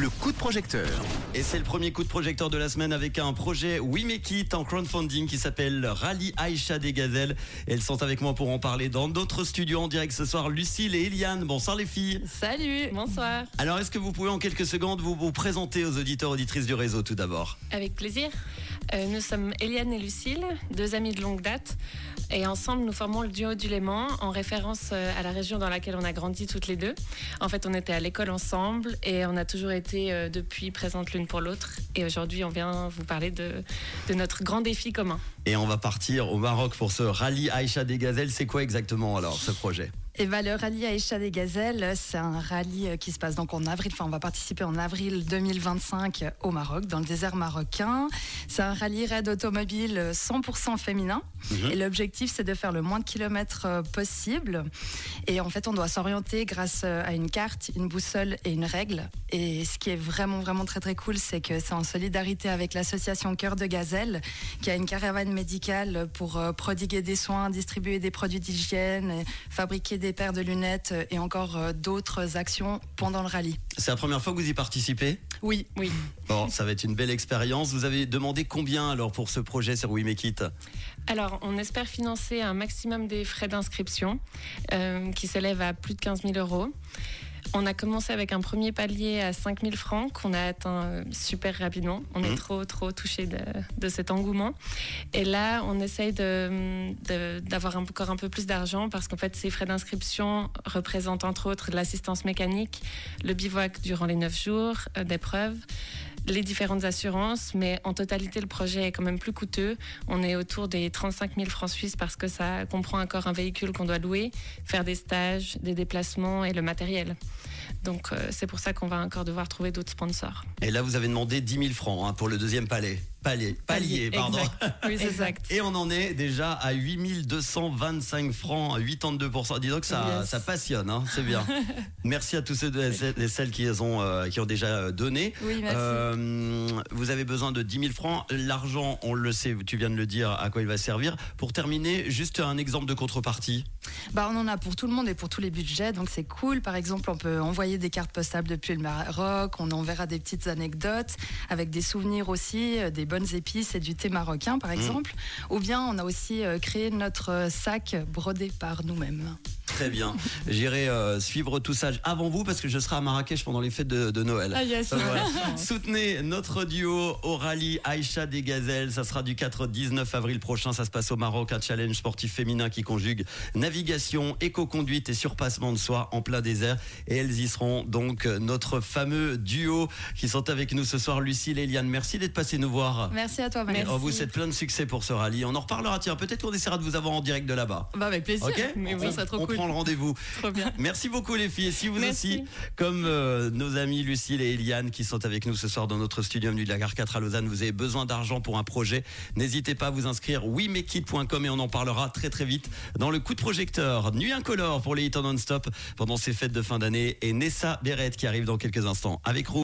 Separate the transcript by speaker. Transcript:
Speaker 1: le coup de projecteur.
Speaker 2: Et c'est le premier coup de projecteur de la semaine avec un projet We Make It en crowdfunding qui s'appelle Rallye Aïcha des Gazelles. Elles sont avec moi pour en parler dans notre studio en direct ce soir. Lucille et Eliane. Bonsoir les filles.
Speaker 3: Salut, bonsoir.
Speaker 2: Alors est-ce que vous pouvez en quelques secondes vous, vous présenter aux auditeurs auditrices du réseau tout d'abord?
Speaker 3: Avec plaisir. Euh, nous sommes Eliane et Lucille, deux amies de longue date. Et ensemble, nous formons le duo du Léman en référence euh, à la région dans laquelle on a grandi toutes les deux. En fait, on était à l'école ensemble et on a toujours été euh, depuis présentes l'une pour l'autre. Et aujourd'hui, on vient vous parler de, de notre grand défi commun.
Speaker 2: Et on va partir au Maroc pour ce rallye Aïcha des Gazelles. C'est quoi exactement alors ce projet?
Speaker 4: Et bah, le rallye Aïcha des Gazelles, c'est un rallye euh, qui se passe donc en avril, enfin on va participer en avril 2025 au Maroc, dans le désert marocain. C'est un rallye raid automobile 100% féminin. Mhm. Et l'objectif, c'est de faire le moins de kilomètres euh, possible. Et en fait, on doit s'orienter grâce euh, à une carte, une boussole et une règle. Et ce qui est vraiment, vraiment très, très cool, c'est que c'est en solidarité avec l'association Cœur de Gazelle, qui a une caravane médicale pour prodiguer des soins, distribuer des produits d'hygiène, fabriquer des paires de lunettes et encore euh, d'autres actions pendant le rallye.
Speaker 2: C'est la première fois que vous y participez?
Speaker 4: Oui, oui.
Speaker 2: Bon, ça va être une belle expérience. Vous avez demandé combien alors pour ce projet sur We Make It
Speaker 3: Alors, on espère financer un maximum des frais d'inscription euh, qui s'élèvent à plus de 15 000 euros. On a commencé avec un premier palier à 5000 francs qu'on a atteint euh, super rapidement. On est mmh. trop, trop touché de, cet engouement. Et là, on essaye d'avoir encore un peu plus d'argent parce qu'en fait, ces frais d'inscription représentent entre autres l'assistance mécanique, le bivouac durant les 9 jours euh, d'épreuve, les différentes assurances, mais en totalité, le projet est quand même plus coûteux. On est autour des 35 000 francs suisses parce que ça comprend encore un véhicule qu'on doit louer, faire des stages, des déplacements et le matériel. Donc euh, c'est pour ça qu'on va encore devoir trouver d'autres sponsors.
Speaker 2: Et là, vous avez demandé 10 000 francs hein, pour le deuxième palais. Palier, palier, pardon.
Speaker 3: Oui, c'est exact.
Speaker 2: Et on en est déjà à 8225 francs, 82%. Dis donc, ça, ça passionne, hein, c'est bien. merci à tous ceux et celles qui ont, euh, qui ont déjà donné.
Speaker 4: Oui, merci. Euh,
Speaker 2: vous avez besoin de 10 000 francs. L'argent, on le sait, tu viens de le dire, à quoi il va servir. Pour terminer, juste un exemple de contrepartie.
Speaker 4: Bah, on en a pour tout le monde et pour tous les budgets, donc c'est cool. Par exemple, on peut envoyer des cartes postales depuis le Maroc, on enverra des petites anecdotes avec des souvenirs aussi, euh, des bonnes épices et du thé marocain, par mmh. exemple. Ou bien on a aussi euh, créé notre sac brodé par nous-mêmes.
Speaker 2: Très bien. J'irai euh, suivre tout ça avant vous parce que je serai à Marrakech pendant les fêtes de, Noël.
Speaker 4: Ah yes.
Speaker 2: Soutenez notre duo au rallye Aïcha des Gazelles. Ça sera du 4 au 19 avril prochain. Ça se passe au Maroc, un challenge sportif féminin qui conjugue navigation, éco-conduite et surpassement de soi en plein désert. Et elles y seront donc notre fameux duo qui sont avec nous ce soir, Lucille et Eliane. Merci d'être passées nous voir.
Speaker 4: Merci à toi, Merci.
Speaker 2: Oh, vous êtes plein de succès pour ce rallye. On en reparlera. Tiens, peut-être qu'on essaiera de vous avoir en direct de là-bas.
Speaker 4: Bah avec plaisir.
Speaker 2: Ok.
Speaker 4: Mais oui, ça trop cool
Speaker 2: rendez-vous.
Speaker 4: Trop bien.
Speaker 2: Merci beaucoup les filles. Et si vous aussi, comme euh, nos amis Lucille et Eliane qui sont avec nous ce soir dans notre studio de la gare 4 à Lausanne, vous avez besoin d'argent pour un projet, n'hésitez pas à vous inscrire wimekit.com et on en parlera très très vite dans le coup de projecteur. Nuit incolore pour les hits non-stop pendant ces fêtes de fin d'année et Nessa Beret qui arrive dans quelques instants avec Rouge.